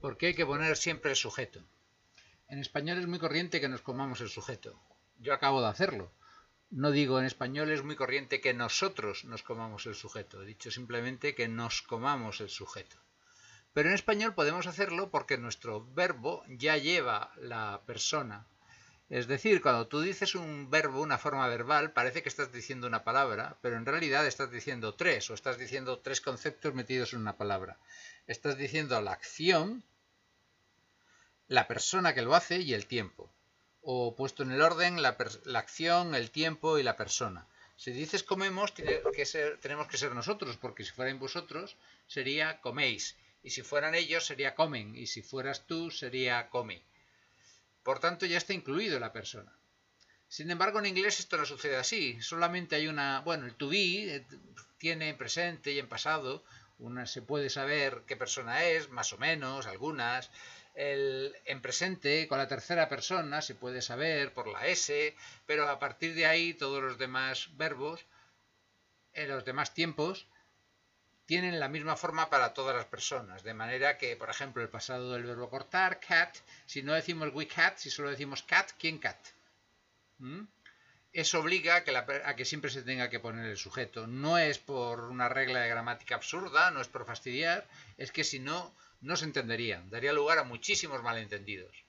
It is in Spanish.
¿Por qué hay que poner siempre el sujeto? En español es muy corriente que nos comamos el sujeto. Yo acabo de hacerlo. No digo en español es muy corriente que nosotros nos comamos el sujeto. He dicho simplemente que nos comamos el sujeto. Pero en español podemos hacerlo porque nuestro verbo ya lleva la persona. Es decir, cuando tú dices un verbo, una forma verbal, parece que estás diciendo una palabra, pero en realidad estás diciendo tres, o estás diciendo tres conceptos metidos en una palabra. Estás diciendo la acción, la persona que lo hace y el tiempo. O puesto en el orden, la, acción, el tiempo y la persona. Si dices comemos, tenemos que ser nosotros, porque si fueran vosotros, sería coméis. Y si fueran ellos sería comen, y si fueras tú sería come. Por tanto, ya está incluido la persona. Sin embargo, en inglés esto no sucede así. Solamente hay una, bueno, el to be eh, tiene en presente y en pasado, una, se puede saber qué persona es, más o menos, algunas. El, en presente, con la tercera persona, se puede saber por la S, pero a partir de ahí todos los demás verbos, en los demás tiempos, tienen la misma forma para todas las personas, de manera que, por ejemplo, el pasado del verbo cortar, cat, si no decimos we cat, si solo decimos cat, ¿quién cat? ¿Mm? Eso obliga a que, a que, siempre se tenga que poner el sujeto. No es por una regla de gramática absurda, no es por fastidiar, es que si no, no se entendería, daría lugar a muchísimos malentendidos.